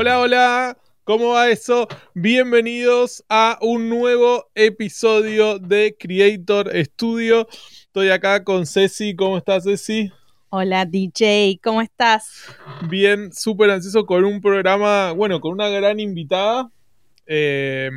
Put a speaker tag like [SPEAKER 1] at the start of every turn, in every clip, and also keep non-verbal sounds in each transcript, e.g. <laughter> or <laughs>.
[SPEAKER 1] Hola, hola. ¿Cómo va eso? Bienvenidos a un nuevo episodio de Creator Studio. Estoy acá con Ceci. ¿Cómo estás, Ceci?
[SPEAKER 2] Hola, DJ. ¿Cómo estás?
[SPEAKER 1] Bien, súper ansioso con un programa, bueno, con una gran invitada. Eh,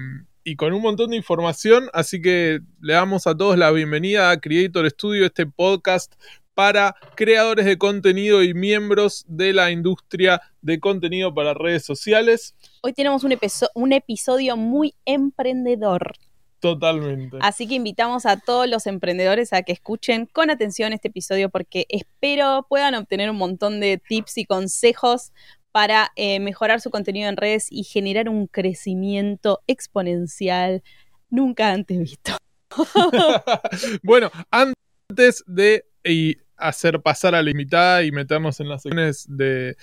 [SPEAKER 1] y con un montón de información, así que le damos a todos la bienvenida a Creator Studio, este podcast para creadores de contenido y miembros de la industria de contenido para redes sociales.
[SPEAKER 2] Hoy tenemos un, un episodio muy emprendedor.
[SPEAKER 1] Totalmente.
[SPEAKER 2] Así que invitamos a todos los emprendedores a que escuchen con atención este episodio porque espero puedan obtener un montón de tips y consejos para eh, mejorar su contenido en redes y generar un crecimiento exponencial nunca antes visto. <laughs>
[SPEAKER 1] bueno, antes de hacer pasar a la invitada y meternos en las secciones de,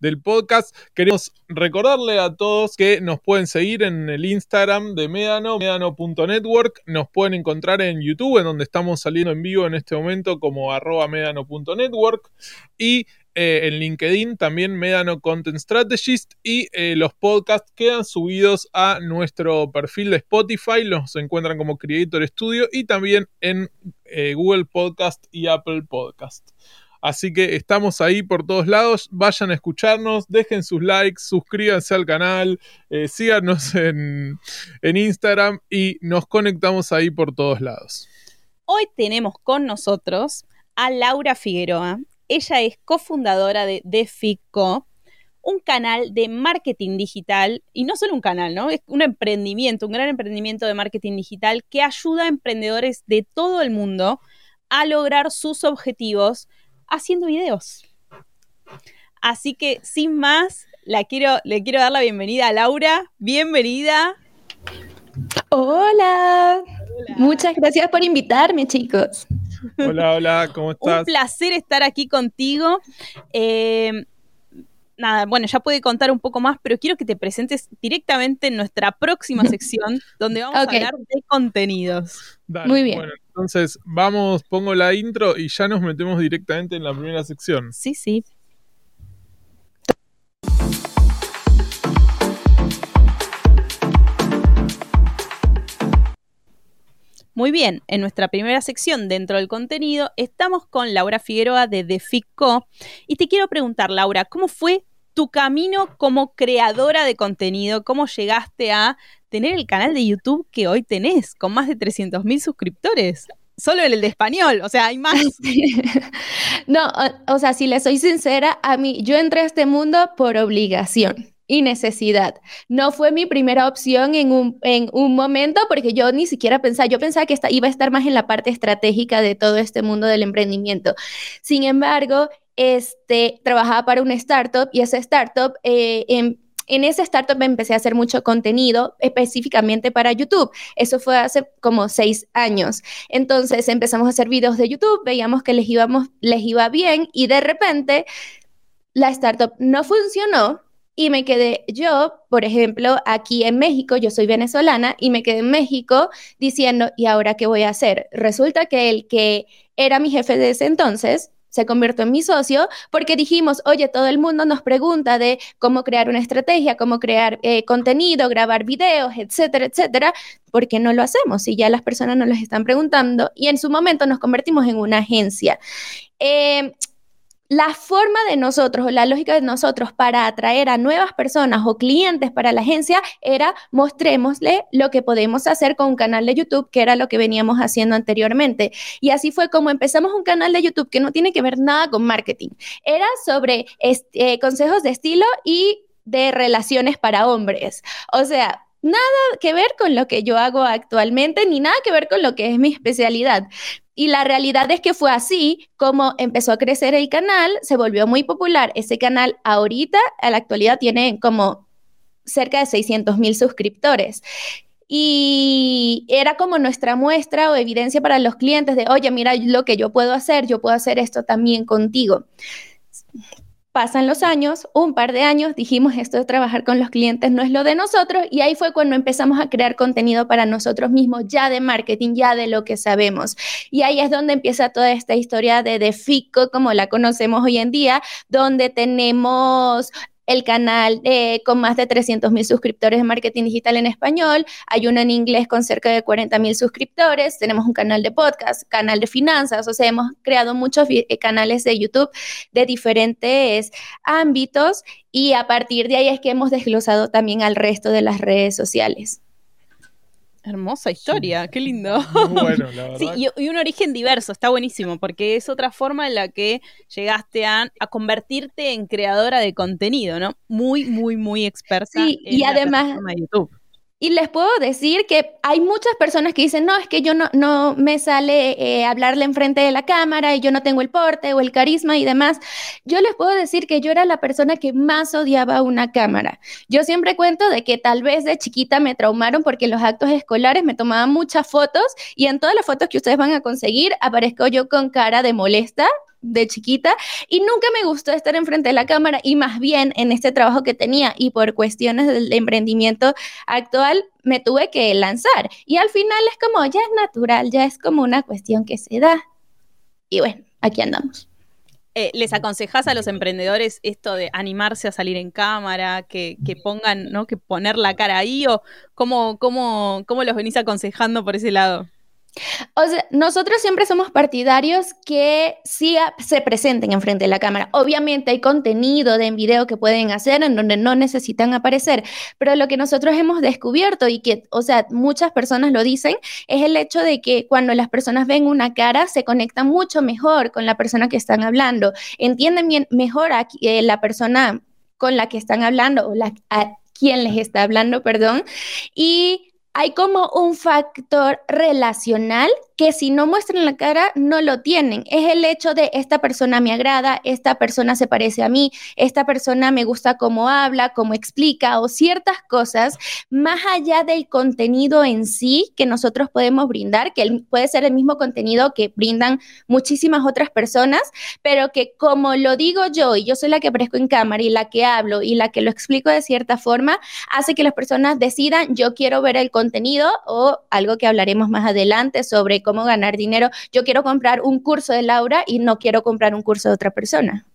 [SPEAKER 1] del podcast, queremos recordarle a todos que nos pueden seguir en el Instagram de Medano, medano.network, nos pueden encontrar en YouTube, en donde estamos saliendo en vivo en este momento como arroba medano.network y eh, en LinkedIn, también Medano Content Strategist y eh, los podcasts quedan subidos a nuestro perfil de Spotify, los encuentran como Creator Studio y también en eh, Google Podcast y Apple Podcast. Así que estamos ahí por todos lados. Vayan a escucharnos, dejen sus likes, suscríbanse al canal, síganos <laughs> en, en Instagram y nos conectamos ahí por todos lados.
[SPEAKER 2] Hoy tenemos con nosotros a Laura Figueroa. Ella es cofundadora de DeFico, un canal de marketing digital, y no solo un canal, ¿no? Es un emprendimiento, un gran emprendimiento de marketing digital que ayuda a emprendedores de todo el mundo a lograr sus objetivos haciendo videos. Así que, sin más, la quiero, le quiero dar la bienvenida a Laura. Bienvenida.
[SPEAKER 3] Hola. Muchas gracias por invitarme, chicos.
[SPEAKER 1] Hola, hola, ¿cómo estás?
[SPEAKER 2] Un placer estar aquí contigo. Eh, nada, bueno, ya puede contar un poco más, pero quiero que te presentes directamente en nuestra próxima <laughs> sección, donde vamos a hablar de contenidos.
[SPEAKER 3] Muy bien.
[SPEAKER 1] Bueno, entonces, vamos, pongo la intro y ya nos metemos directamente en la primera sección.
[SPEAKER 2] Sí, sí. Muy bien, en nuestra primera sección dentro del contenido estamos con Laura Figueroa de DeFICO y te quiero preguntar, Laura, ¿cómo fue tu camino como creadora de contenido? ¿Cómo llegaste a tener el canal de YouTube que hoy tenés con más de 300 mil suscriptores? Solo en el de español, o sea, hay más. <laughs>
[SPEAKER 3] no, o, sea, si le soy sincera, a mí, yo entré a este mundo por obligación y necesidad. No fue mi primera opción en un, en un momento porque yo ni siquiera pensaba, yo pensaba que esta, iba a estar más en la parte estratégica de todo este mundo del emprendimiento. Sin embargo, este, trabajaba para una startup y esa startup, eh, en, en esa startup empecé a hacer mucho contenido específicamente para YouTube. Eso fue hace como seis años. Entonces empezamos a hacer videos de YouTube, veíamos que les, íbamos, les iba bien y de repente la startup no funcionó y me quedé yo, por ejemplo, aquí en México, yo soy venezolana y me quedé en México diciendo, ¿y ahora qué voy a hacer? Resulta que el que era mi jefe de ese entonces se convirtió en mi socio porque dijimos, oye, todo el mundo nos pregunta de cómo crear una estrategia, cómo crear eh, contenido, grabar videos, etcétera, etcétera. ¿Por qué no lo hacemos? Si ya las personas nos lo están preguntando y en su momento nos convertimos en una agencia. Eh, la forma de nosotros la lógica de nosotros para atraer a nuevas personas o clientes para la agencia era mostrémosle lo que podemos hacer con un canal de YouTube, que era lo que veníamos haciendo anteriormente. Y así fue como empezamos un canal de YouTube que no tiene que ver nada con marketing. Era sobre este, consejos de estilo y de relaciones para hombres. O sea, nada que ver con lo que yo hago actualmente, ni nada que ver con lo que es mi especialidad. Y la realidad es que fue así como empezó a crecer el canal, se volvió muy popular. Ese canal ahorita, a la actualidad, tiene como cerca de 600 mil suscriptores. Y era como nuestra muestra o evidencia para los clientes de, oye, mira lo que yo puedo hacer, yo puedo hacer esto también contigo. Pasan los años, un par de años, dijimos esto de trabajar con los clientes no es lo de nosotros y ahí fue cuando empezamos a crear contenido para nosotros mismos, ya de marketing, ya de lo que sabemos. Y ahí es donde empieza toda esta historia de Defico, como la conocemos hoy en día, donde tenemos el canal eh, con más de 300 mil suscriptores de marketing digital en español, hay uno en inglés con cerca de 40 mil suscriptores, tenemos un canal de podcast, canal de finanzas, o sea, hemos creado muchos eh, canales de YouTube de diferentes ámbitos y a partir de ahí es que hemos desglosado también al resto de las redes sociales.
[SPEAKER 2] Hermosa historia, qué lindo. <laughs>
[SPEAKER 1] bueno, la verdad.
[SPEAKER 2] Sí, y, un origen diverso, está buenísimo, porque es otra forma en la que llegaste a, convertirte en creadora de contenido, ¿no? Muy, muy, muy experta.
[SPEAKER 3] Sí, y además,
[SPEAKER 2] de YouTube.
[SPEAKER 3] Y les puedo decir que hay muchas personas que dicen, no, es que yo no, no me sale eh, hablarle enfrente de la cámara y yo no tengo el porte o el carisma y demás. Yo les puedo decir que yo era la persona que más odiaba una cámara. Yo siempre cuento de que tal vez de chiquita me traumaron porque en los actos escolares me tomaban muchas fotos y en todas las fotos que ustedes van a conseguir aparezco yo con cara de molesta de chiquita y nunca me gustó estar enfrente de la cámara y más bien en este trabajo que tenía y por cuestiones del emprendimiento actual me tuve que lanzar y al final es como ya es natural, ya es como una cuestión que se da y bueno, aquí andamos.
[SPEAKER 2] Eh, ¿Les aconsejas a los emprendedores esto de animarse a salir en cámara, que, que pongan, ¿no? Que poner la cara ahí o cómo, cómo, cómo los venís aconsejando por ese lado?
[SPEAKER 3] O sea, nosotros siempre somos partidarios que sí se presenten enfrente de la cámara. Obviamente hay contenido de en video que pueden hacer en donde no necesitan aparecer, pero lo que nosotros hemos descubierto y que, o sea, muchas personas lo dicen, es el hecho de que cuando las personas ven una cara se conectan mucho mejor con la persona que están hablando, entienden bien, mejor a eh, la persona con la que están hablando o la, a quien les está hablando, perdón, y hay como un factor relacional que si no muestran la cara no lo tienen. Es el hecho de esta persona me agrada, esta persona se parece a mí, esta persona me gusta cómo habla, cómo explica o ciertas cosas más allá del contenido en sí que nosotros podemos brindar, que puede ser el mismo contenido que brindan muchísimas otras personas, pero que como lo digo yo y yo soy la que aparezco en cámara y la que hablo y la que lo explico de cierta forma, hace que las personas decidan yo quiero ver el contenido o algo que hablaremos más adelante sobre cómo ganar dinero. Yo quiero comprar un curso de Laura y no quiero comprar un curso de otra persona.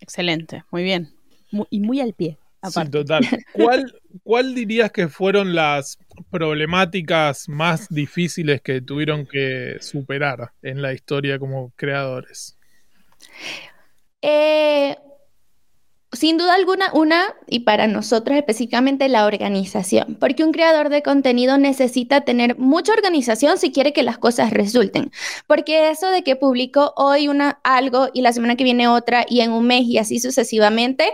[SPEAKER 2] Excelente, muy bien. y muy al pie.
[SPEAKER 1] Sí, total. <laughs> ¿Cuál, ¿Cuál dirías que fueron las problemáticas más difíciles que tuvieron que superar en la historia como creadores?
[SPEAKER 3] Eh, sin duda alguna, una, y para nosotros específicamente, la organización, porque un creador de contenido necesita tener mucha organización si quiere que las cosas resulten, porque eso de que publico hoy una algo y la semana que viene otra y en un mes y así sucesivamente,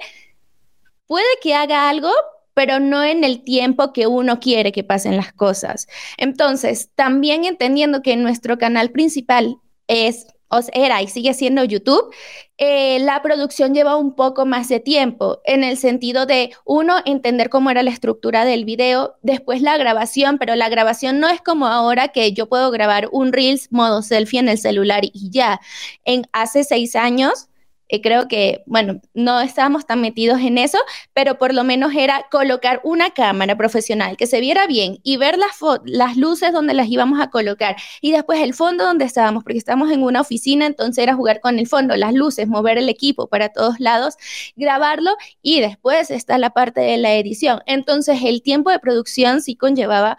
[SPEAKER 3] puede que haga algo, pero no en el tiempo que uno quiere que pasen las cosas. Entonces, también entendiendo que nuestro canal principal es era y sigue siendo YouTube, eh, la producción lleva un poco más de tiempo, en el sentido de, uno, entender cómo era la estructura del video, después la grabación, pero la grabación no es como ahora que yo puedo grabar un Reels modo selfie en el celular y ya. En hace seis años, eh, creo que, bueno, no estábamos tan metidos en eso, pero por lo menos era colocar una cámara profesional que se viera bien y ver las, las luces donde las íbamos a colocar y después el fondo donde estábamos, porque estábamos en una oficina, entonces era jugar con el fondo, las luces, mover el equipo para todos lados, grabarlo y después está la parte de la edición. Entonces el tiempo de producción sí conllevaba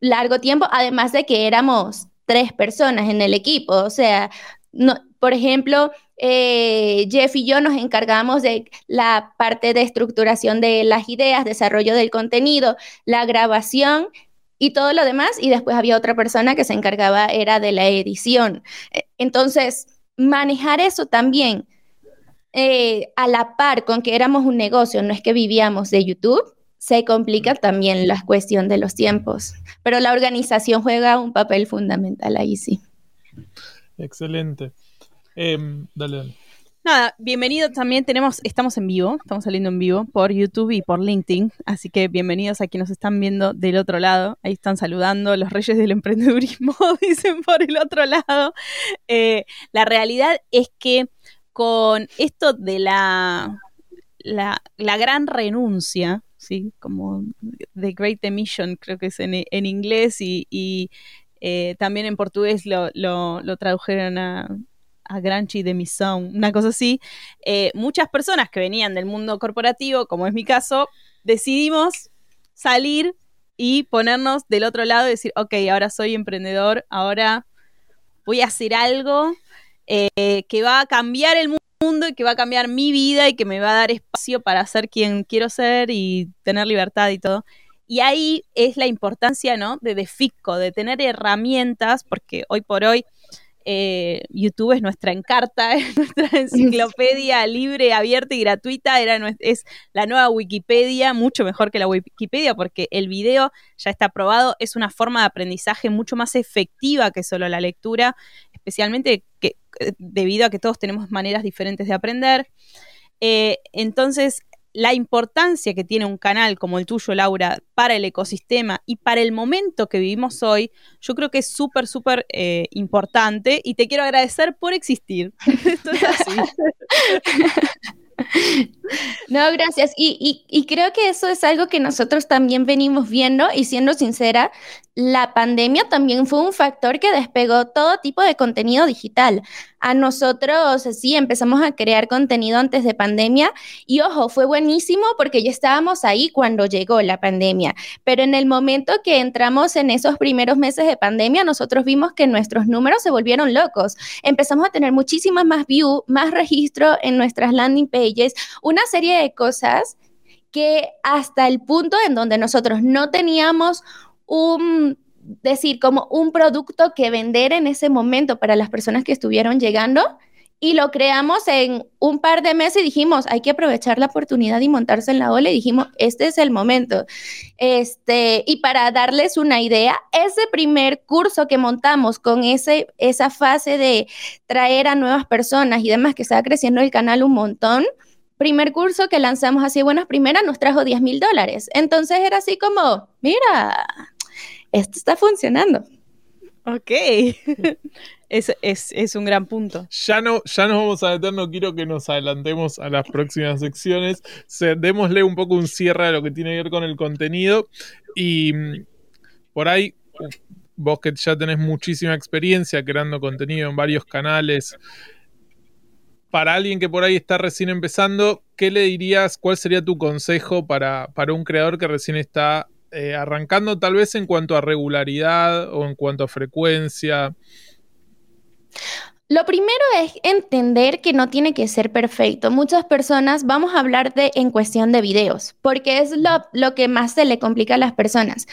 [SPEAKER 3] largo tiempo, además de que éramos tres personas en el equipo, o sea, no, por ejemplo, eh, Jeff y yo nos encargamos de la parte de estructuración de las ideas, desarrollo del contenido, la grabación y todo lo demás. Y después había otra persona que se encargaba, era de la edición. Eh, entonces, manejar eso también eh, a la par con que éramos un negocio, no es que vivíamos de YouTube, se complica también la cuestión de los tiempos. Pero la organización juega un papel fundamental ahí, sí.
[SPEAKER 1] Excelente. Em, dale, dale.
[SPEAKER 2] Nada, bienvenido también. Tenemos, estamos en vivo, estamos saliendo en vivo por YouTube y por LinkedIn. Así que bienvenidos a quienes nos están viendo del otro lado. Ahí están saludando los reyes del emprendedurismo, <laughs> dicen por el otro lado. Eh, la realidad es que con esto de la, la, gran renuncia, ¿sí? Como The Great Emission, creo que es en, inglés y, eh, también en portugués lo, lo tradujeron a a Granchi de Mission, una cosa así, eh, muchas personas que venían del mundo corporativo, como es mi caso, decidimos salir y ponernos del otro lado y decir, ok, ahora soy emprendedor, ahora voy a hacer algo eh, que va a cambiar el mundo y que va a cambiar mi vida y que me va a dar espacio para ser quien quiero ser y tener libertad y todo. Y ahí es la importancia, ¿no? De DeFICO, de tener herramientas, porque hoy por hoy eh, YouTube es nuestra encarta, <laughs> es nuestra <laughs> enciclopedia libre, abierta y gratuita, era, es la nueva Wikipedia, mucho mejor que la Wikipedia porque el video ya está probado, es una forma de aprendizaje mucho más efectiva que solo la lectura, especialmente que, eh, debido a que todos tenemos maneras diferentes de aprender. Eh, entonces, la importancia que tiene un canal como el tuyo, Laura, para el ecosistema y para el momento que vivimos hoy, yo creo que es súper, súper eh, importante y te quiero agradecer por existir. <laughs> Esto es así. <laughs> <laughs>
[SPEAKER 3] No, gracias. Y, creo que eso es algo que nosotros también venimos viendo y siendo sincera, la pandemia también fue un factor que despegó todo tipo de contenido digital. A nosotros, sí, empezamos a crear contenido antes de pandemia y ojo, fue buenísimo porque ya estábamos ahí cuando llegó la pandemia. Pero en el momento que entramos en esos primeros meses de pandemia, nosotros vimos que nuestros números se volvieron locos. Empezamos a tener muchísimas más views, más registro en nuestras landing pages, una serie de cosas que hasta el punto en donde nosotros no teníamos un decir como un producto que vender en ese momento para las personas que estuvieron llegando y lo creamos en un par de meses y dijimos, hay que aprovechar la oportunidad y montarse en la ola y dijimos, este es el momento. Este, y para darles una idea, ese primer curso que montamos con ese, esa fase de traer a nuevas personas y demás, que estaba creciendo el canal un montón, primer curso que lanzamos así buenas primeras nos trajo 10 mil dólares. Entonces era así como, mira, esto está funcionando.
[SPEAKER 2] Ok. <laughs> es, un gran punto.
[SPEAKER 1] Ya no, ya nos vamos a meter, no quiero que nos adelantemos a las próximas secciones. démosle un poco un cierre a lo que tiene que ver con el contenido. Y mm, por ahí, vos que ya tenés muchísima experiencia creando contenido en varios canales, para alguien que por ahí está recién empezando, ¿qué le dirías? ¿Cuál sería tu consejo para, para un creador que recién está eh, arrancando, tal vez en cuanto a regularidad o en cuanto a frecuencia?
[SPEAKER 3] Lo primero es entender que no tiene que ser perfecto. Muchas personas, vamos a hablar de en cuestión de videos, porque es lo, lo, que más se le complica a las personas.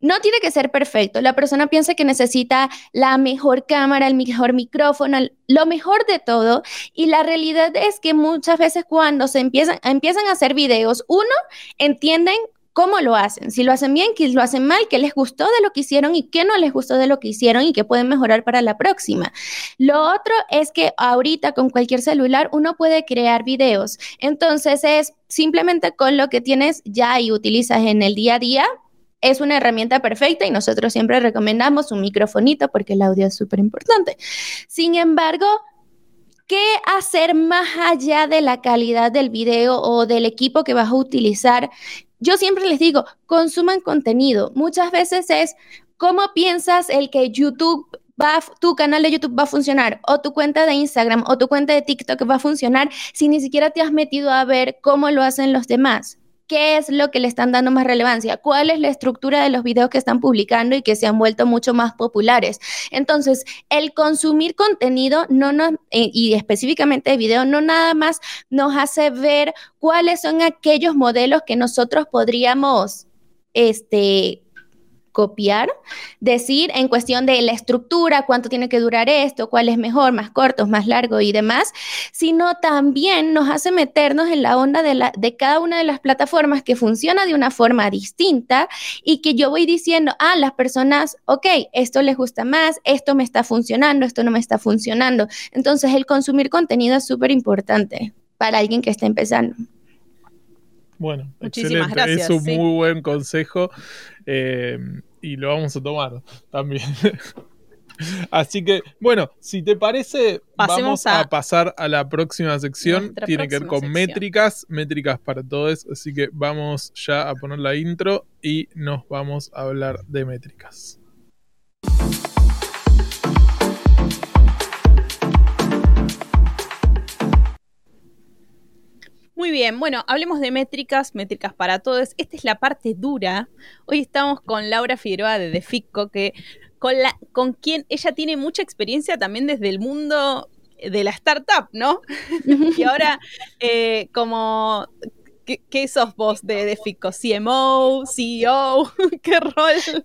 [SPEAKER 3] No tiene que ser perfecto. La persona piensa que necesita la mejor cámara, el mejor micrófono, lo mejor de todo. Y la realidad es que muchas veces cuando se empiezan, empiezan a hacer videos, uno, entienden cómo lo hacen, si lo hacen bien, si lo hacen mal, qué les gustó de lo que hicieron y qué no les gustó de lo que hicieron y qué pueden mejorar para la próxima. Lo otro es que ahorita con cualquier celular uno puede crear videos. Entonces es simplemente con lo que tienes ya y utilizas en el día a día, es una herramienta perfecta y nosotros siempre recomendamos un microfonito porque el audio es súper importante. Sin embargo, ¿qué hacer más allá de la calidad del video o del equipo que vas a utilizar? Yo siempre les digo, consuman contenido. Muchas veces es, ¿cómo piensas el que YouTube va, tu canal de YouTube va a funcionar, o tu cuenta de Instagram, o tu cuenta de TikTok va a funcionar si ni siquiera te has metido a ver cómo lo hacen los demás? Qué es lo que le están dando más relevancia, cuál es la estructura de los videos que están publicando y que se han vuelto mucho más populares. Entonces, el consumir contenido no eh, y específicamente de video, no nada más nos hace ver cuáles son aquellos modelos que nosotros podríamos este, copiar, decir en cuestión de la estructura, cuánto tiene que durar esto, cuál es mejor, más corto, más largo y demás, sino también nos hace meternos en la onda de, la, de cada una de las plataformas que funciona de una forma distinta y que yo voy diciendo, ah, las personas, ok, esto les gusta más, esto me está funcionando, esto no me está funcionando. Entonces el consumir contenido es súper importante para alguien que está empezando.
[SPEAKER 1] Bueno, Muchísimas excelente. Gracias, es un muy buen consejo eh, y lo vamos a tomar también. <laughs> Así que, bueno, si te parece, vamos a, pasar a la próxima sección. Tiene que ver con métricas, métricas para todos. Así que vamos ya a poner la intro y nos vamos a hablar de métricas.
[SPEAKER 2] Bien, bueno, hablemos de métricas, métricas para todos. Esta es la parte dura. Hoy estamos con Laura Figueroa de Defico, que con, la, con quien ella tiene mucha experiencia también desde el mundo de la startup, ¿no? <laughs> y ahora, eh, como ¿Qué, sos vos de, de, FICO? ¿CMO? ¿CEO? <laughs> ¿Qué rol?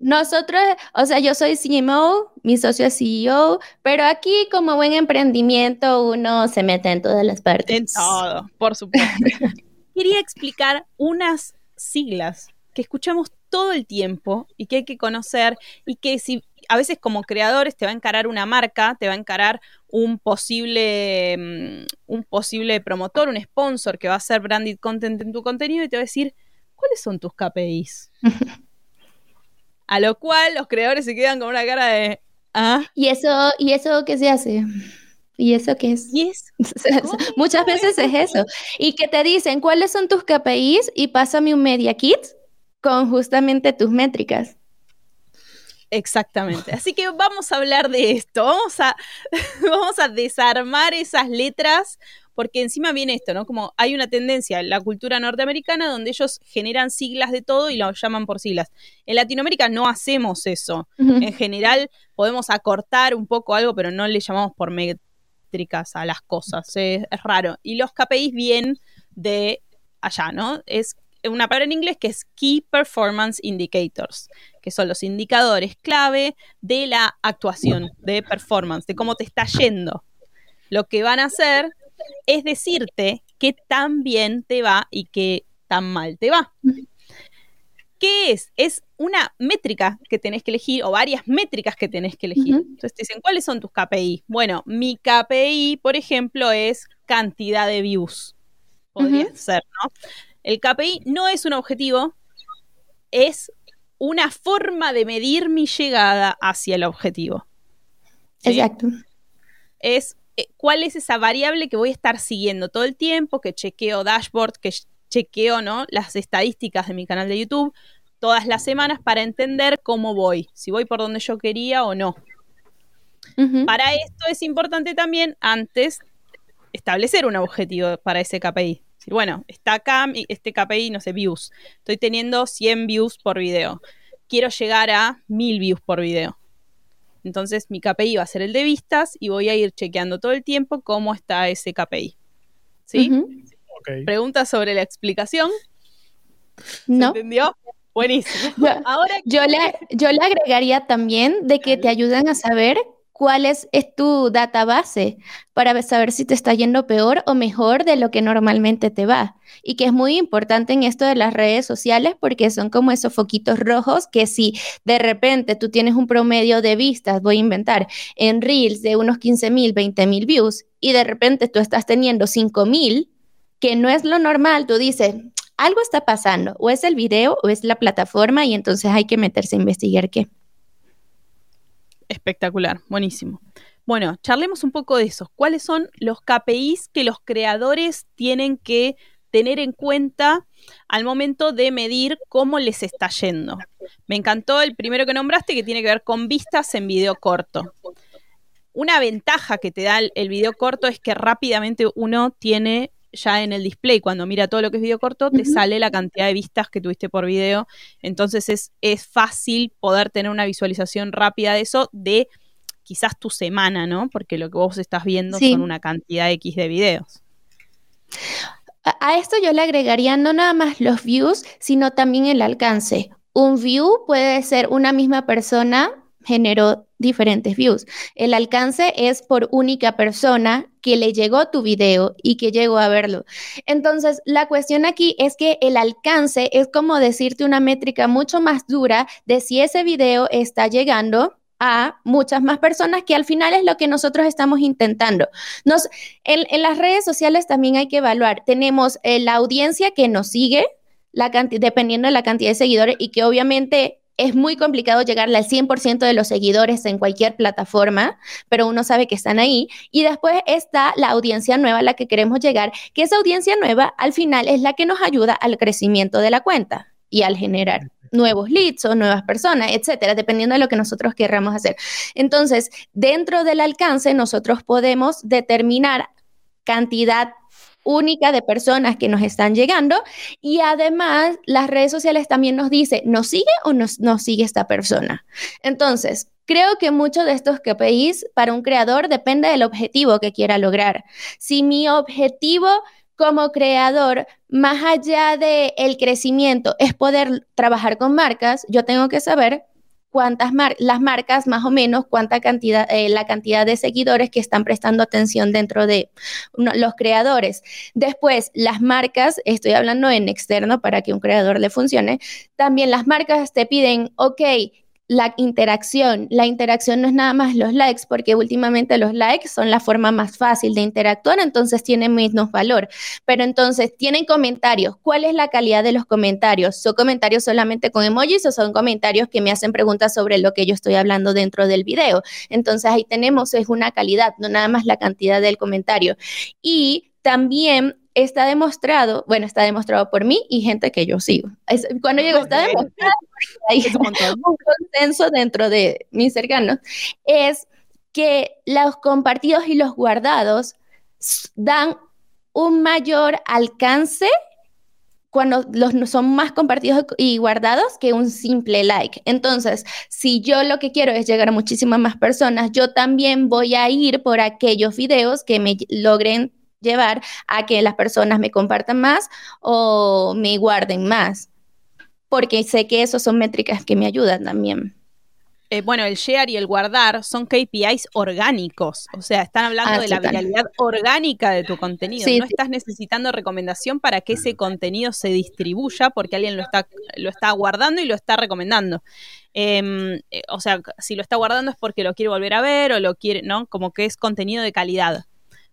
[SPEAKER 3] Nosotros, o sea, yo soy CMO, mi socio es CEO, pero aquí como buen emprendimiento uno se mete en todas las partes.
[SPEAKER 2] En todo, por supuesto. <laughs> Quería explicar unas siglas que escuchamos todo el tiempo y que hay que conocer y que si a veces como creadores te va a encarar una marca, te va a encarar un posible, mm, un posible promotor, un sponsor que va a hacer branded content en tu contenido y te va a decir, ¿cuáles son tus KPIs? <laughs> a lo cual los creadores se quedan con una cara de, ¿ah?
[SPEAKER 3] ¿Y eso, y eso qué se hace? ¿Y eso qué es?
[SPEAKER 2] ¿Y es? <laughs> <laughs>
[SPEAKER 3] Muchas veces es eso. Y que te dicen, ¿cuáles son tus KPIs? Y pásame un media kit con justamente tus métricas.
[SPEAKER 2] Exactamente. Así que vamos a hablar de esto. Vamos a, <laughs> vamos a desarmar esas letras, porque encima viene esto, ¿no? Como hay una tendencia en la cultura norteamericana donde ellos generan siglas de todo y lo llaman por siglas. En Latinoamérica no hacemos eso. En general podemos acortar un poco algo, pero no le llamamos por métricas a las cosas. Es, es raro. Y los KPIs vienen de allá, ¿no? Es una palabra en inglés que es Key Performance Indicators, que son los indicadores clave de la actuación, de performance, de cómo te está yendo. Lo que van a hacer es decirte qué tan bien te va y qué tan mal te va. ¿Qué es? Es una métrica que tenés que elegir o varias métricas que tenés que elegir. Entonces te dicen, ¿cuáles son tus KPI? Bueno, mi KPI, por ejemplo, es cantidad de views. Podría ser, ¿no? El KPI no es un objetivo, es una forma de medir mi llegada hacia el objetivo.
[SPEAKER 3] Exacto.
[SPEAKER 2] Es eh, cuál es esa variable que voy a estar siguiendo todo el tiempo, que chequeo dashboard, que chequeo ¿no? las estadísticas de mi canal de YouTube todas las semanas para entender cómo voy, si voy por donde yo quería o no. Para esto es importante también antes establecer un objetivo para ese KPI bueno, está acá este KPI, no sé, views. Estoy teniendo 100 views por video. Quiero llegar a 1000 views por video. Entonces mi KPI va a ser el de vistas y voy a ir chequeando todo el tiempo cómo está ese KPI. ¿Sí? ¿Preguntas sobre la explicación?
[SPEAKER 3] no.
[SPEAKER 2] entendió? Buenísimo.
[SPEAKER 3] Ahora, yo, le, yo le agregaría también de que te ayudan a saber cuál es, tu database para saber si te está yendo peor o mejor de lo que normalmente te va. Y que es muy importante en esto de las redes sociales porque son como esos foquitos rojos que si de repente tú tienes un promedio de vistas, voy a inventar, en Reels de unos 15 mil, 20 mil views y de repente tú estás teniendo 5 mil, que no es lo normal, tú dices, algo está pasando, o es el video o es la plataforma y entonces hay que meterse a investigar qué.
[SPEAKER 2] Espectacular, buenísimo. Bueno, charlemos un poco de eso. ¿Cuáles son los KPIs que los creadores tienen que tener en cuenta al momento de medir cómo les está yendo? Me encantó el primero que nombraste que tiene que ver con vistas en video corto. Una ventaja que te da el video corto es que rápidamente uno tiene ya en el display, cuando mira todo lo que es video corto, te sale la cantidad de vistas que tuviste por video. Entonces es, es fácil poder tener una visualización rápida de eso, de quizás tu semana, ¿no? Porque lo que vos estás viendo son una cantidad X de videos.
[SPEAKER 3] A esto yo le agregaría no nada más los views, sino también el alcance. Un view puede ser una misma persona generó diferentes views. El alcance es por única persona que le llegó tu video y que llegó a verlo. Entonces, la cuestión aquí es que el alcance es como decirte una métrica mucho más dura de si ese video está llegando a muchas más personas, que al final es lo que nosotros estamos intentando. Nos, en, las redes sociales también hay que evaluar. Tenemos eh, la audiencia que nos sigue, dependiendo de la cantidad de seguidores y que obviamente es muy complicado llegarle al 100% de los seguidores en cualquier plataforma, pero uno sabe que están ahí. Y después está la audiencia nueva a la que queremos llegar, que esa audiencia nueva al final es la que nos ayuda al crecimiento de la cuenta y al generar nuevos leads o nuevas personas, etcétera, dependiendo de lo que nosotros querramos hacer. Entonces, dentro del alcance, nosotros podemos determinar cantidad única de personas que nos están llegando y además las redes sociales también nos dice, ¿nos sigue o no nos sigue esta persona? Entonces, creo que muchos de estos KPIs para un creador depende del objetivo que quiera lograr. Si mi objetivo como creador, más allá del el crecimiento, es poder trabajar con marcas, yo tengo que saber cuántas las marcas más o menos cuánta cantidad eh, la cantidad de seguidores que están prestando atención dentro de los creadores. Después, las marcas, estoy hablando en externo para que un creador le funcione, también las marcas te piden, ok, la interacción. La interacción no es nada más los likes, porque últimamente los likes son la forma más fácil de interactuar, entonces tienen menos valor. Pero entonces, tienen comentarios. ¿Cuál es la calidad de los comentarios? ¿Son comentarios solamente con emojis o son comentarios que me hacen preguntas sobre lo que yo estoy hablando dentro del video? Entonces, ahí tenemos, es una calidad, no nada más la cantidad del comentario. Y también está demostrado, bueno, está demostrado por mí y gente que yo sigo. cuando digo está demostrado, hay <laughs> un consenso dentro de mis cercanos, es que los compartidos y los guardados dan un mayor alcance cuando los son más compartidos y guardados que un simple like. Entonces, si yo lo que quiero es llegar a muchísimas más personas, yo también voy a ir por aquellos videos que me logren llevar a que las personas me compartan más o me guarden más, porque sé que eso son métricas que me ayudan también.
[SPEAKER 2] Eh, bueno, el share y el guardar son KPIs orgánicos, o sea, están hablando ah, de la viralidad orgánica de tu contenido. no estás necesitando recomendación para que ese contenido se distribuya porque alguien lo está, lo está guardando y lo está recomendando. Em, eh, o sea, si lo está guardando es porque lo quiere volver a ver o lo quiere, ¿no? Como que es contenido de calidad.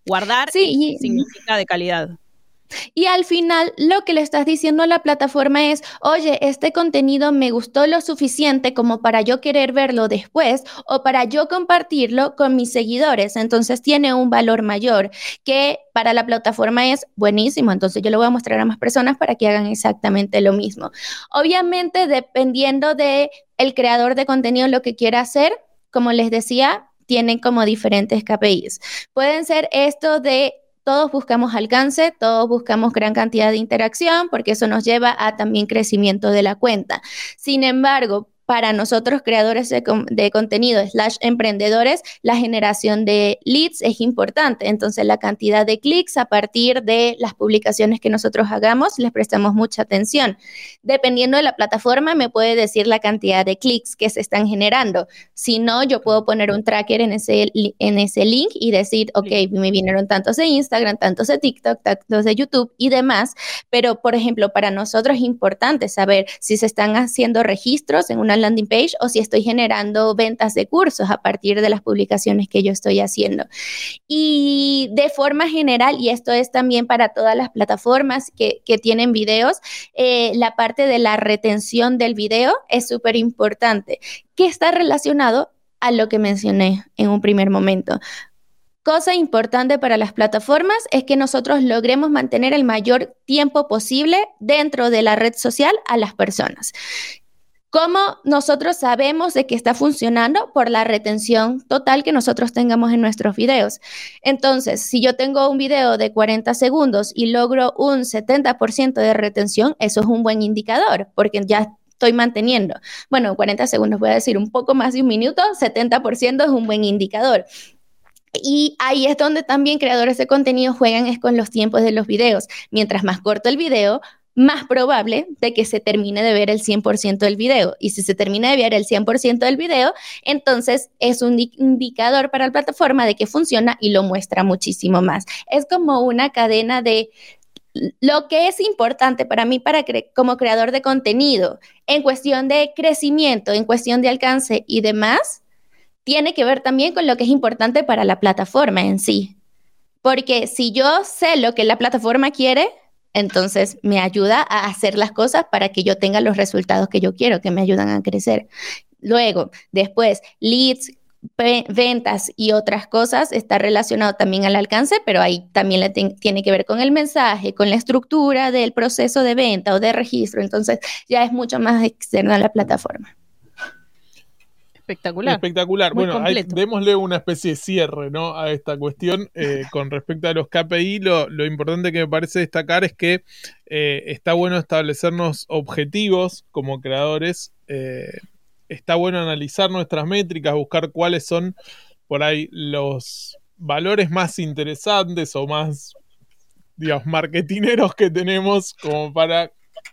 [SPEAKER 2] Guardar significa de calidad.
[SPEAKER 3] Y al final lo que le estás diciendo a la plataforma es, oye, este contenido me gustó lo suficiente como para yo querer verlo después o para yo compartirlo con mis seguidores. Entonces tiene un valor mayor que para la plataforma es buenísimo. Entonces yo lo voy a mostrar a más personas para que hagan exactamente lo mismo. Obviamente dependiendo de el creador de contenido lo que quiera hacer, como les decía, tienen como diferentes KPIs. Pueden ser esto de todos buscamos alcance, todos buscamos gran cantidad de interacción, porque eso nos lleva a también crecimiento de la cuenta. Sin embargo, para nosotros creadores de, contenido slash emprendedores, la generación de leads es importante. Entonces, la cantidad de clics a partir de las publicaciones que nosotros hagamos, les prestamos mucha atención. Dependiendo de la plataforma, me puede decir la cantidad de clics que se están generando. Si no, yo puedo poner un tracker en ese, en ese link y decir, ok, me vinieron tantos de Instagram, tantos de TikTok, tantos de YouTube y demás. Pero, por ejemplo, para nosotros es importante saber si se están haciendo registros en una landing page o si estoy generando ventas de cursos a partir de las publicaciones que yo estoy haciendo. Y de forma general, y esto es también para todas las plataformas que, tienen videos, eh, la parte de la retención del video es súper importante, que está relacionado a lo que mencioné en un primer momento. Cosa importante para las plataformas es que nosotros logremos mantener el mayor tiempo posible dentro de la red social a las personas. ¿Cómo nosotros sabemos de que está funcionando? Por la retención total que nosotros tengamos en nuestros videos. Entonces, si yo tengo un video de 40 segundos y logro un 70% de retención, eso es un buen indicador, porque ya estoy manteniendo. Bueno, 40 segundos voy a decir un poco más de un minuto, 70% es un buen indicador. Y ahí es donde también creadores de contenido juegan es con los tiempos de los videos. Mientras más corto el video, más probable de que se termine de ver el 100% del video. Y si se termina de ver el 100% del video, entonces es un indicador para la plataforma de que funciona y lo muestra muchísimo más. Es como una cadena de lo que es importante para mí para como creador de contenido en cuestión de crecimiento, en cuestión de alcance y demás, tiene que ver también con lo que es importante para la plataforma en sí. Porque si yo sé lo que la plataforma quiere, entonces me ayuda a hacer las cosas para que yo tenga los resultados que yo quiero, que me ayudan a crecer. Luego, después, leads, ventas y otras cosas está relacionado también al alcance, pero ahí también tiene que ver con el mensaje, con la estructura del proceso de venta o de registro. Entonces ya es mucho más externo a la plataforma.
[SPEAKER 2] Espectacular.
[SPEAKER 1] Espectacular.
[SPEAKER 2] Muy
[SPEAKER 1] bueno, démosle una especie de cierre ¿no? a esta cuestión eh, <laughs> con respecto a los KPI. Lo, lo importante que me parece destacar es que eh, está bueno establecernos objetivos como creadores. eh, está bueno analizar nuestras métricas, buscar cuáles son por ahí los valores más interesantes o más, digamos, marketineros que tenemos como para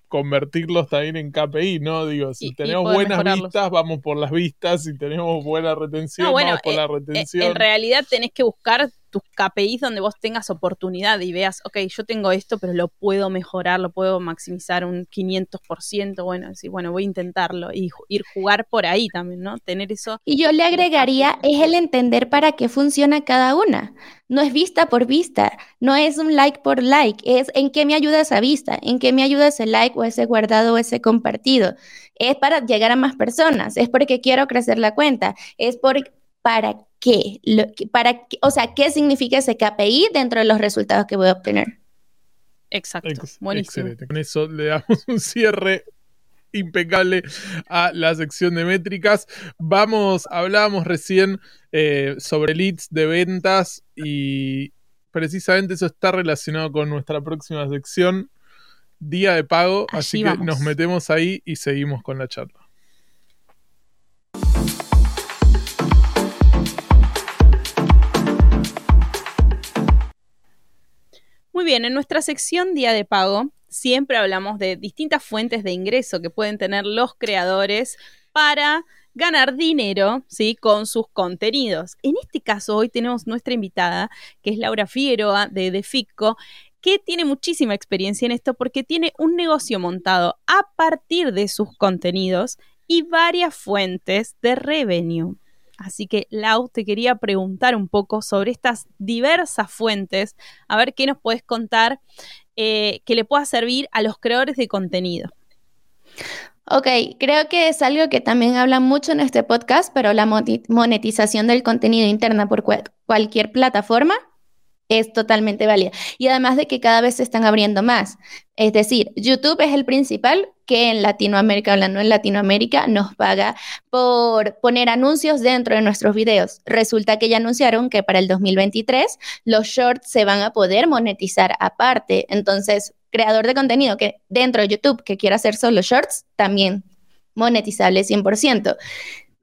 [SPEAKER 1] convertirlos también en KPI, ¿no? Digo, si
[SPEAKER 2] Y-
[SPEAKER 1] tenemos buenas
[SPEAKER 2] mejorarlos.
[SPEAKER 1] vistas, vamos por las vistas, si tenemos buena retención,
[SPEAKER 2] No, bueno,
[SPEAKER 1] vamos por
[SPEAKER 2] eh,
[SPEAKER 1] la
[SPEAKER 2] Eh,
[SPEAKER 1] retención.
[SPEAKER 2] En realidad tenés que buscar tus KPIs donde vos tengas oportunidad y veas, ok, yo tengo esto, pero lo puedo mejorar, lo puedo maximizar un 500%, bueno, decir, bueno, voy a intentarlo y ir jugar por ahí también, ¿no? Tener eso.
[SPEAKER 3] Y yo le agregaría, es el entender para qué funciona cada una. No es vista por vista, no es un like por like, es en qué me ayuda esa vista, en qué me ayuda ese like o ese guardado o ese compartido. Es para llegar a más personas, es porque quiero crecer la cuenta, es por para qué, Lo para qué- o sea, qué significa ese KPI dentro de los resultados que voy a obtener.
[SPEAKER 2] Exacto.
[SPEAKER 1] Ex-
[SPEAKER 2] Buenísimo.
[SPEAKER 1] Excelente. Con eso le damos un cierre impecable a la sección de métricas. Vamos, hablábamos recién eh, sobre leads de ventas y precisamente eso está relacionado con nuestra próxima sección, día de pago.
[SPEAKER 2] Allí
[SPEAKER 1] así que
[SPEAKER 2] vamos.
[SPEAKER 1] nos metemos ahí y seguimos con la charla.
[SPEAKER 2] Muy bien, en nuestra sección Día de Pago siempre hablamos de distintas fuentes de ingreso que pueden tener los creadores para ganar dinero, ¿sí? Con sus contenidos. En este caso, hoy tenemos nuestra invitada, que es Laura Figueroa de Defico, que tiene muchísima experiencia en esto porque tiene un negocio montado a partir de sus contenidos y varias fuentes de revenue. Así que, Lau, te quería preguntar un poco sobre estas diversas fuentes, a ver qué nos puedes contar eh, que le pueda servir a los creadores de contenido.
[SPEAKER 3] Ok, creo que es algo que también hablan mucho en este podcast, pero la monetización del contenido interna por cual- cualquier plataforma es totalmente válida. Y además de que cada vez se están abriendo más. Es decir, YouTube es el principal que en Latinoamérica, hablando en Latinoamérica, nos paga por poner anuncios dentro de nuestros videos. Resulta que ya anunciaron que para el 2023 los shorts se van a poder monetizar aparte. Entonces, creador de contenido que dentro de YouTube que quiera hacer solo shorts, también monetizable 100%.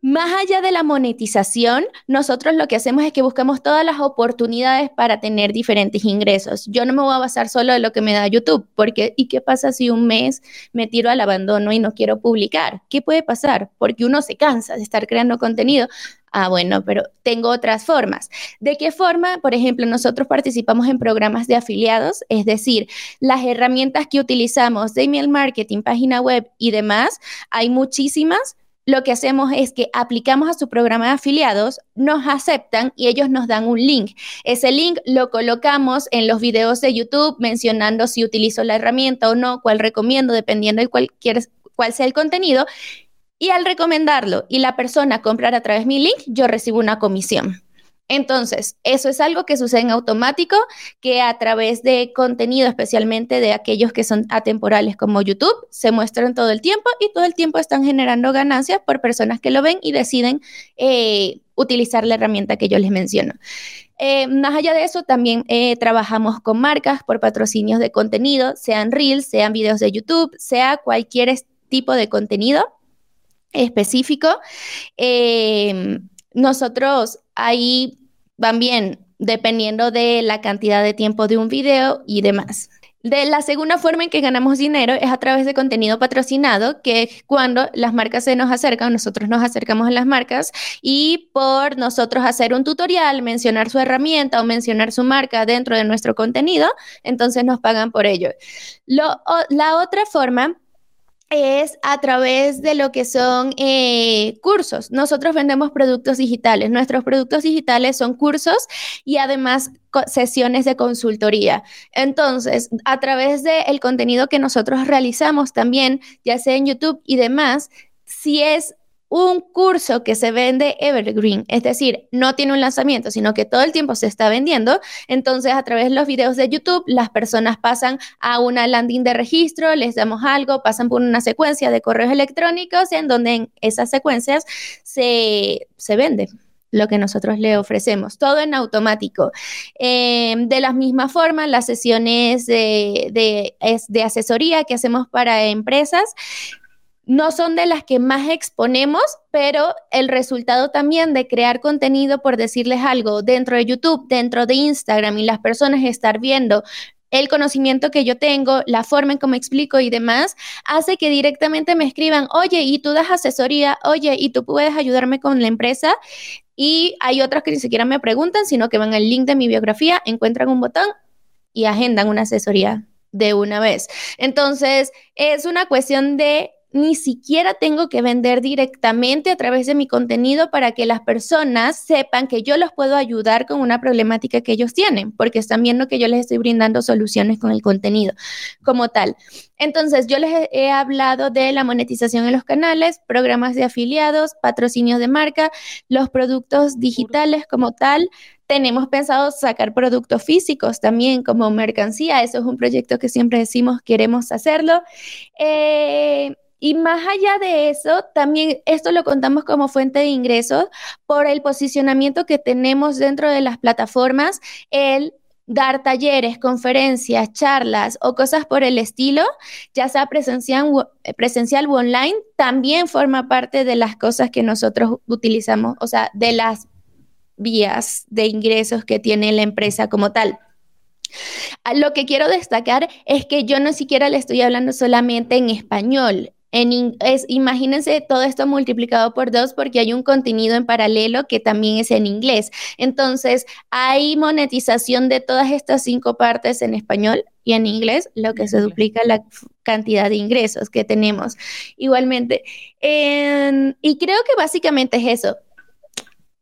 [SPEAKER 3] Más allá de la monetización, nosotros lo que hacemos es que buscamos todas las oportunidades para tener diferentes ingresos. Yo no me voy a basar solo en lo que me da YouTube, porque ¿y qué pasa si un mes me tiro al abandono y no quiero publicar? ¿Qué puede pasar? Porque uno se cansa de estar creando contenido. Ah, bueno, pero tengo otras formas. ¿De qué forma? Por ejemplo, nosotros participamos en programas de afiliados, es decir, las herramientas que utilizamos de email marketing, página web y demás, hay muchísimas lo que hacemos es que aplicamos a su programa de afiliados, nos aceptan y ellos nos dan un link. Ese link lo colocamos en los videos de YouTube mencionando si utilizo la herramienta o no, cuál recomiendo, dependiendo de cualquier, cuál sea el contenido. Y al recomendarlo y la persona comprar a través de mi link, yo recibo una comisión. Entonces, eso es algo que sucede en automático, que a través de contenido, especialmente de aquellos que son atemporales como YouTube, se muestran todo el tiempo y todo el tiempo están generando ganancias por personas que lo ven y deciden eh, utilizar la herramienta que yo les menciono. Eh, más allá de eso, también eh, trabajamos con marcas por patrocinios de contenido, sean reels, sean videos de YouTube, sea cualquier tipo de contenido específico. Eh, nosotros ahí van bien, dependiendo de la cantidad de tiempo de un video y demás. De la segunda forma en que ganamos dinero es a través de contenido patrocinado, que es cuando las marcas se nos acercan, nosotros nos acercamos a las marcas y por nosotros hacer un tutorial, mencionar su herramienta o mencionar su marca dentro de nuestro contenido, entonces nos pagan por ello. La otra forma es a través de lo que son eh, cursos. Nosotros vendemos productos digitales. Nuestros productos digitales son cursos y además sesiones de consultoría. Entonces, a través del contenido que nosotros realizamos también, ya sea en YouTube y demás, si es un curso que se vende evergreen, es decir, no tiene un lanzamiento, sino que todo el tiempo se está vendiendo, entonces a través de los videos de YouTube las personas pasan a una landing de registro, les damos algo, pasan por una secuencia de correos electrónicos en donde en esas secuencias se, se vende lo que nosotros le ofrecemos, todo en automático. Em, de la misma forma, las sesiones de, de asesoría que hacemos para empresas no son de las que más exponemos, pero el resultado también de crear contenido, por decirles algo, dentro de YouTube, dentro de Instagram y las personas estar viendo el conocimiento que yo tengo, la forma en cómo explico y demás, hace que directamente me escriban, oye, y tú das asesoría, oye, y tú puedes ayudarme con la empresa. Y hay otras que ni siquiera me preguntan, sino que van al link de mi biografía, encuentran un botón y agendan una asesoría de una vez. Entonces, es una cuestión de ni siquiera tengo que vender directamente a través de mi contenido para que las personas sepan que yo los puedo ayudar con una problemática que ellos tienen, porque están viendo que yo les estoy brindando soluciones con el contenido como tal. Entonces, yo les he hablado de la monetización en los canales, programas de afiliados, patrocinios de marca, los productos digitales como tal. Tenemos pensado sacar productos físicos también como mercancía. Eso es un proyecto que siempre decimos queremos hacerlo. Eh, y más allá de eso, también esto lo contamos como fuente de ingresos por el posicionamiento que tenemos dentro de las plataformas, el dar talleres, conferencias, charlas o cosas por el estilo, ya sea presencial, presencial o online, también forma parte de las cosas que nosotros utilizamos, o sea, de las vías de ingresos que tiene la empresa como tal. Lo que quiero destacar es que yo no siquiera le estoy hablando solamente en español es, imagínense todo esto multiplicado por dos porque hay un contenido en paralelo que también es en inglés. Entonces, hay monetización de todas estas cinco partes en español y en inglés, lo que se duplica la cantidad de ingresos que tenemos igualmente. y creo que básicamente es eso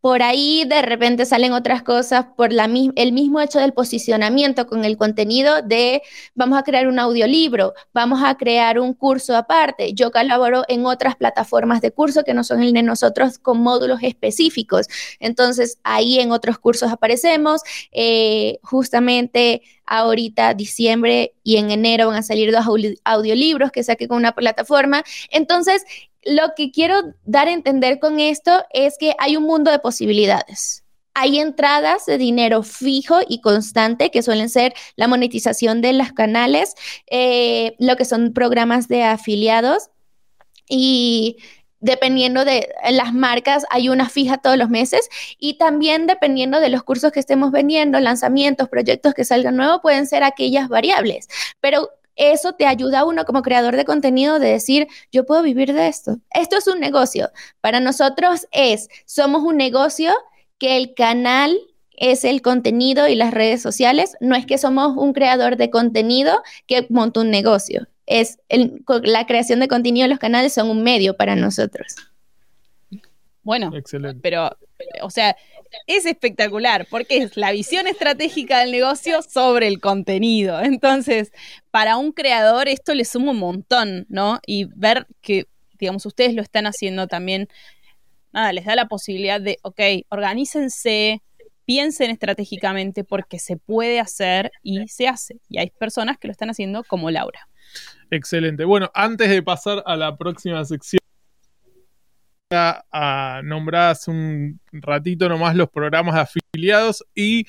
[SPEAKER 3] por ahí de repente salen otras cosas por la, el mismo hecho del posicionamiento con el contenido de vamos a crear un audiolibro, vamos a crear un curso aparte. Yo colaboro en otras plataformas de curso que no son el de nosotros con módulos específicos. Entonces ahí en otros cursos aparecemos. Eh, justamente ahorita diciembre y en enero van a salir dos audiolibros que saqué con una plataforma. Entonces, lo que quiero dar a entender con esto es que hay un mundo de posibilidades. Hay entradas de dinero fijo y constante, que suelen ser la monetización de los canales, eh, lo que son programas de afiliados y dependiendo de las marcas, hay una fija todos los meses y también dependiendo de los cursos que estemos vendiendo, lanzamientos, proyectos que salgan nuevos, pueden ser aquellas variables. Pero eso te ayuda a uno como creador de contenido de decir, yo puedo vivir de esto. Esto es un negocio. Para nosotros es, somos un negocio que el canal es el contenido y las redes sociales. No es que somos un creador de contenido que monta un negocio. Es la creación de contenido en los canales son un medio para nosotros.
[SPEAKER 2] Bueno, Excelente. pero, o sea, es espectacular porque es la visión estratégica del negocio sobre el contenido. Entonces, para un creador esto le suma un montón, ¿no? Y ver que, digamos, ustedes lo están haciendo también, nada, les da la posibilidad de, ok, organícense, piensen estratégicamente porque se puede hacer y se hace. Y hay personas que lo están haciendo como Laura.
[SPEAKER 1] Excelente. Bueno, antes de pasar a la próxima sección, a nombrar hace un ratito nomás los programas afiliados y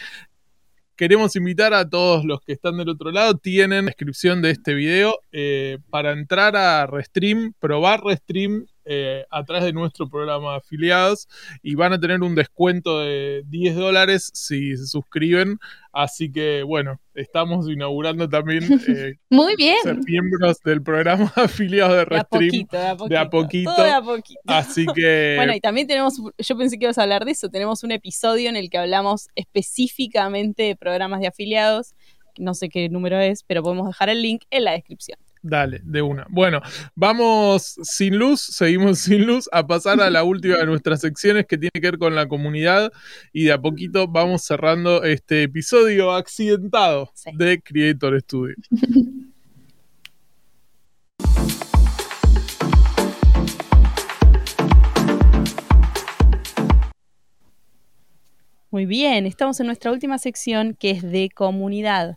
[SPEAKER 1] queremos invitar a todos los que están del otro lado, tienen descripción de este video eh, para entrar a Restream, probar Restream eh, a través de nuestro programa de afiliados y van a tener un descuento de 10 dólares si se suscriben. Así que bueno, estamos inaugurando también <laughs>
[SPEAKER 3] eh, Muy bien.
[SPEAKER 1] ser miembros del programa <laughs> afiliados de Restream.
[SPEAKER 2] De a poquito.
[SPEAKER 1] De a poquito. Así <laughs> que.
[SPEAKER 2] bueno, y también tenemos, yo pensé que ibas a hablar de eso, tenemos un episodio en el que hablamos específicamente de programas de afiliados. No sé qué número es, pero podemos dejar el link en la descripción.
[SPEAKER 1] Dale, de una. Bueno, vamos sin luz, seguimos <laughs> sin luz, a pasar a la <laughs> última de nuestras secciones que tiene que ver con la comunidad y de a poquito vamos cerrando este episodio accidentado de Creator Studio.
[SPEAKER 2] Muy bien, estamos en nuestra última sección que es de comunidad.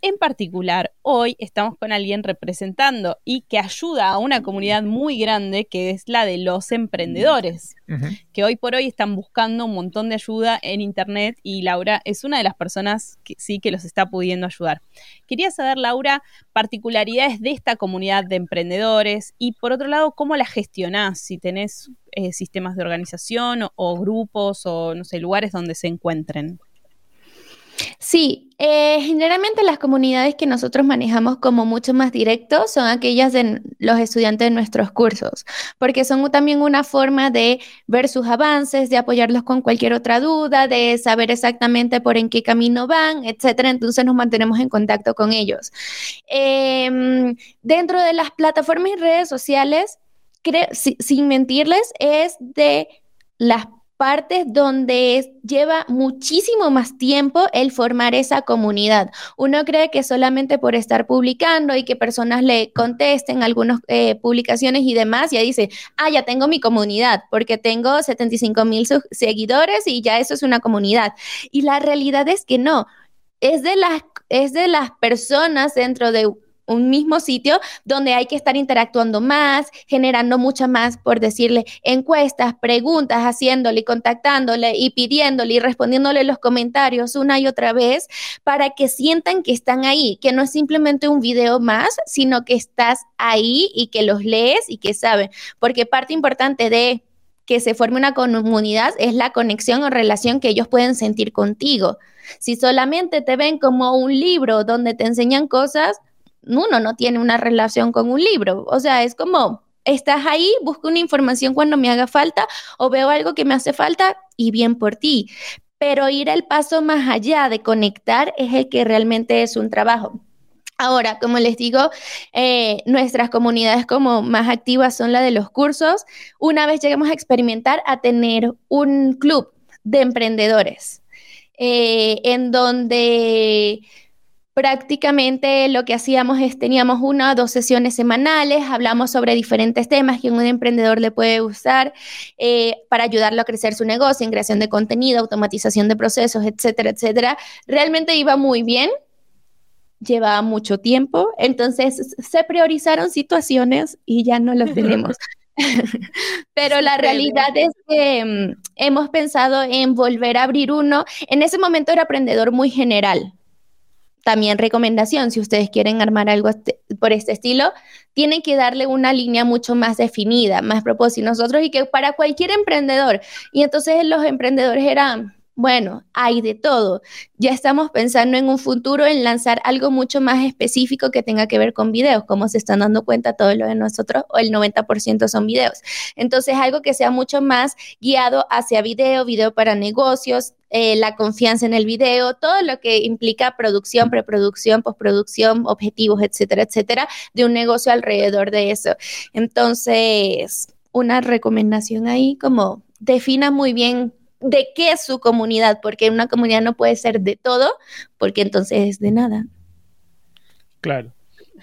[SPEAKER 2] En particular, hoy estamos con alguien representando y que ayuda a una comunidad muy grande que es la de los emprendedores, que hoy por hoy están buscando un montón de ayuda en Internet y Laura es una de las personas que sí que los está pudiendo ayudar. Quería saber, Laura, particularidades de esta comunidad de emprendedores y por otro lado, cómo la gestionás, si tenés eh, sistemas de organización o grupos o, no sé, lugares donde se encuentren.
[SPEAKER 3] Sí, eh, generalmente las comunidades que nosotros manejamos como mucho más directos son aquellas de los estudiantes de nuestros cursos, porque son también una forma de ver sus avances, de apoyarlos con cualquier otra duda, de saber exactamente por en qué camino van, etcétera. Entonces nos mantenemos en contacto con ellos. Em, dentro de las plataformas y redes sociales, sin mentirles, es de las partes donde lleva muchísimo más tiempo el formar esa comunidad. Uno cree que solamente por estar publicando y que personas le contesten algunas eh, publicaciones y demás, ya dice, ah, ya tengo mi comunidad, porque tengo 75 mil seguidores y ya eso es una comunidad. Y la realidad es que no. Es de las, es de las personas dentro de un mismo sitio donde hay que estar interactuando más, generando muchas más, por decirle, encuestas, preguntas, haciéndole, contactándole y pidiéndole y respondiéndole los comentarios una y otra vez para que sientan que están ahí, que no es simplemente un video más, sino que estás ahí y que los lees y que saben, porque parte importante de que se forme una comunidad es la conexión o relación que ellos pueden sentir contigo. Si solamente te ven como un libro donde te enseñan cosas, uno no tiene una relación con un libro. O sea, es como, estás ahí, busco una información cuando me haga falta o veo algo que me hace falta y bien por ti. Pero ir al paso más allá de conectar es el que realmente es un trabajo. Ahora, como les digo, eh, nuestras comunidades como más activas son la de los cursos. Una vez lleguemos a experimentar a tener un club de emprendedores eh, en donde prácticamente lo que hacíamos es teníamos una o dos sesiones semanales, hablamos sobre diferentes temas que un emprendedor le puede usar eh, para ayudarlo a crecer su negocio en creación de contenido, automatización de procesos, etcétera, etcétera. Realmente iba muy bien, llevaba mucho tiempo, entonces se priorizaron situaciones y ya no los <laughs> tenemos. <laughs> Pero la realidad es que mm, hemos pensado en volver a abrir uno. En ese momento era emprendedor muy general, también recomendación, si ustedes quieren armar algo este, por este estilo, tienen que darle una línea mucho más definida, más propósito. Nosotros y que para cualquier emprendedor. Y entonces los emprendedores eran, bueno, hay de todo. Ya estamos pensando en un futuro en lanzar algo mucho más específico que tenga que ver con videos, como se están dando cuenta todo lo de nosotros, o el 90% son videos. Entonces, algo que sea mucho más guiado hacia video, video para negocios, eh, la confianza en el video, todo lo que implica producción, preproducción, postproducción, objetivos, etcétera, etcétera, de un negocio alrededor de eso. Entonces, una recomendación ahí como defina muy bien de qué es su comunidad, porque una comunidad no puede ser de todo, porque entonces es de nada.
[SPEAKER 1] Claro.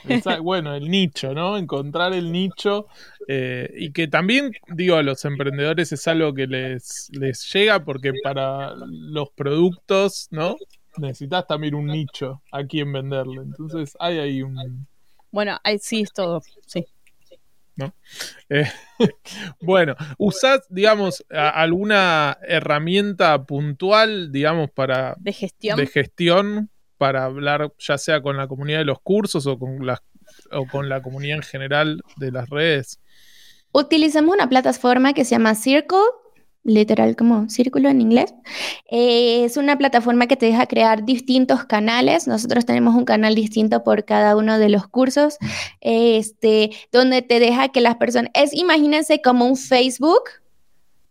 [SPEAKER 1] <laughs> bueno, el nicho, ¿no? Encontrar el nicho eh, y que también, digo, a los emprendedores es algo que les, les llega porque para los productos, ¿no? Necesitas también un nicho a quien venderle. Entonces hay ahí un...
[SPEAKER 2] Bueno, ahí sí es todo, sí.
[SPEAKER 1] ¿No? Eh, <laughs> bueno, ¿usás, digamos, alguna herramienta puntual, digamos, para...
[SPEAKER 2] De gestión.
[SPEAKER 1] De gestión para hablar ya sea con la comunidad de los cursos o con, la, o con la comunidad en general de las redes?
[SPEAKER 3] Utilizamos una plataforma que se llama Circle, literal como círculo en inglés. Eh, es una plataforma que te deja crear distintos canales. Nosotros tenemos un canal distinto por cada uno de los cursos, este, donde te deja que las personas, es, imagínense como un Facebook,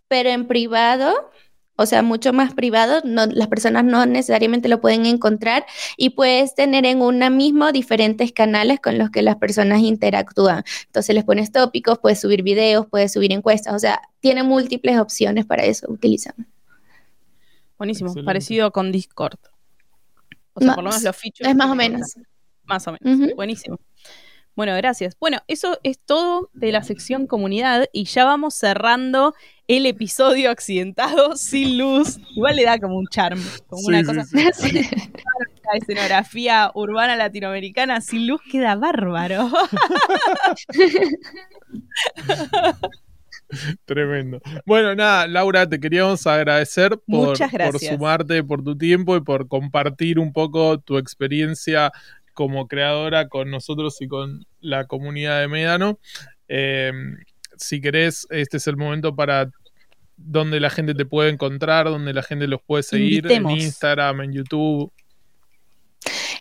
[SPEAKER 3] pero en privado, o sea, mucho más privado, no, las personas no necesariamente lo pueden encontrar y puedes tener en una misma diferentes canales con los que las personas interactúan. Entonces les pones tópicos, puedes subir videos, puedes subir encuestas, o sea, tiene múltiples opciones para eso, utilizan.
[SPEAKER 2] Buenísimo, parecido con Discord. O sea, por lo menos los features.
[SPEAKER 3] Es más o menos.
[SPEAKER 2] Más o menos, buenísimo. Bueno, gracias. Bueno, eso es todo de la sección comunidad y ya vamos cerrando el episodio accidentado sin luz. Igual le da como un charm, como
[SPEAKER 1] Sí,
[SPEAKER 2] una
[SPEAKER 1] sí,
[SPEAKER 2] cosa.
[SPEAKER 1] sí.
[SPEAKER 2] La escenografía urbana latinoamericana sin luz queda bárbaro. <laughs>
[SPEAKER 1] Tremendo. Bueno, nada, Laura, te queríamos agradecer por, sumarte, por tu tiempo y por compartir un poco tu experiencia como creadora con nosotros y con la comunidad de Médano. Eh, si querés, este es el momento para donde la gente te puede encontrar, donde la gente los puede seguir
[SPEAKER 2] Invitemos.
[SPEAKER 1] en Instagram, en YouTube.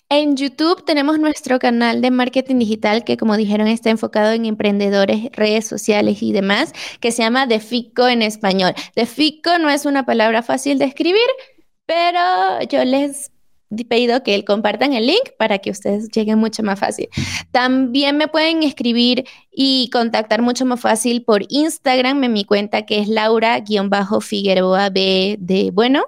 [SPEAKER 3] En YouTube tenemos nuestro canal de marketing digital que, como dijeron, está enfocado en emprendedores, redes sociales y demás, que se llama Defico en español. Defico no es una palabra fácil de escribir, pero yo les pedido que compartan el link para que ustedes lleguen mucho más fácil. También me pueden escribir y contactar mucho más fácil por Instagram en mi cuenta que es Laura-Figueroa B de bueno.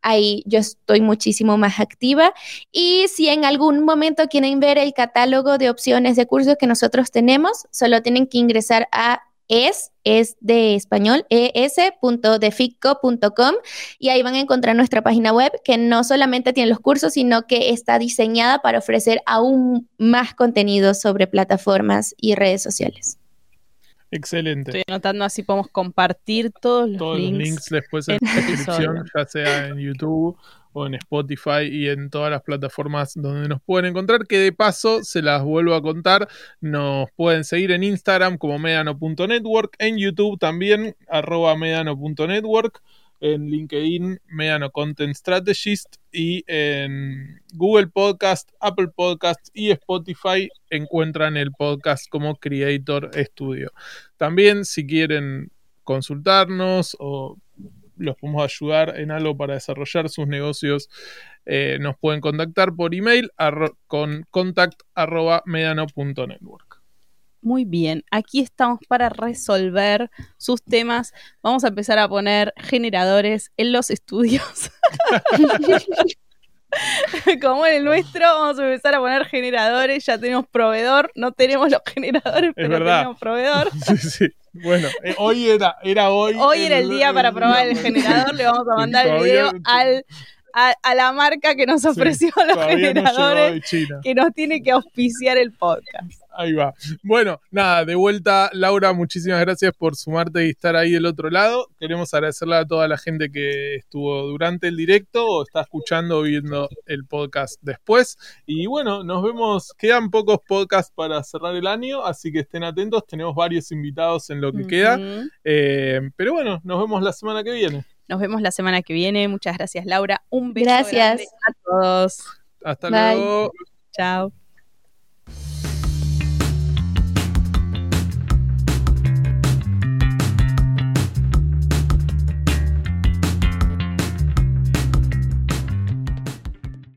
[SPEAKER 3] Ahí yo estoy muchísimo más activa. Y si en algún momento quieren ver el catálogo de opciones de cursos que nosotros tenemos, solo tienen que ingresar a es, es de español, es.defico.com y ahí van a encontrar nuestra página web que no solamente tiene los cursos, sino que está diseñada para ofrecer aún más contenido sobre plataformas y redes sociales.
[SPEAKER 1] Excelente.
[SPEAKER 2] Estoy anotando así podemos compartir todos los
[SPEAKER 1] Todos
[SPEAKER 2] links.
[SPEAKER 1] los links después en
[SPEAKER 2] en
[SPEAKER 1] la
[SPEAKER 2] el
[SPEAKER 1] descripción, ya sea en YouTube o en Spotify y en todas las plataformas donde nos pueden encontrar, que de paso se las vuelvo a contar, nos pueden seguir en Instagram como medano.network, en YouTube también, arroba medano.network, en LinkedIn, Medano Content Strategist y en Google Podcast, Apple Podcast y Spotify encuentran el podcast como Creator Studio. También si quieren consultarnos o los podemos ayudar en algo para desarrollar sus negocios, eh, nos pueden contactar por email con contact arroba medano.network.
[SPEAKER 2] Muy bien, aquí estamos para resolver sus temas. Vamos a empezar a poner generadores en los estudios. <laughs> <laughs> Como en el nuestro, vamos a empezar a poner generadores. Ya tenemos proveedor, no tenemos los generadores, pero
[SPEAKER 1] verdad.
[SPEAKER 2] tenemos proveedor. <laughs>
[SPEAKER 1] Sí, sí. Bueno, eh, hoy era, era hoy.
[SPEAKER 2] Hoy era el día para probar el generador. Le vamos a <laughs> mandar el video al, a, a la marca que nos
[SPEAKER 1] Sí,
[SPEAKER 2] ofreció los
[SPEAKER 1] no llegó
[SPEAKER 2] generadores,
[SPEAKER 1] China.
[SPEAKER 2] que nos tiene que auspiciar el podcast.
[SPEAKER 1] Ahí va. Bueno, nada, de vuelta, Laura, muchísimas gracias por sumarte y estar ahí del otro lado. Queremos agradecerle a toda la gente que estuvo durante el directo o está escuchando o viendo el podcast después. Y bueno, nos vemos. Quedan pocos podcasts para cerrar el año, así que estén atentos. Tenemos varios invitados en lo que queda. Eh, pero bueno, nos vemos la semana que viene.
[SPEAKER 2] Nos vemos la semana que viene. Muchas gracias, Laura. Un beso
[SPEAKER 3] Gracias.
[SPEAKER 2] a todos.
[SPEAKER 1] Hasta
[SPEAKER 3] Bye.
[SPEAKER 1] luego.
[SPEAKER 2] Chao.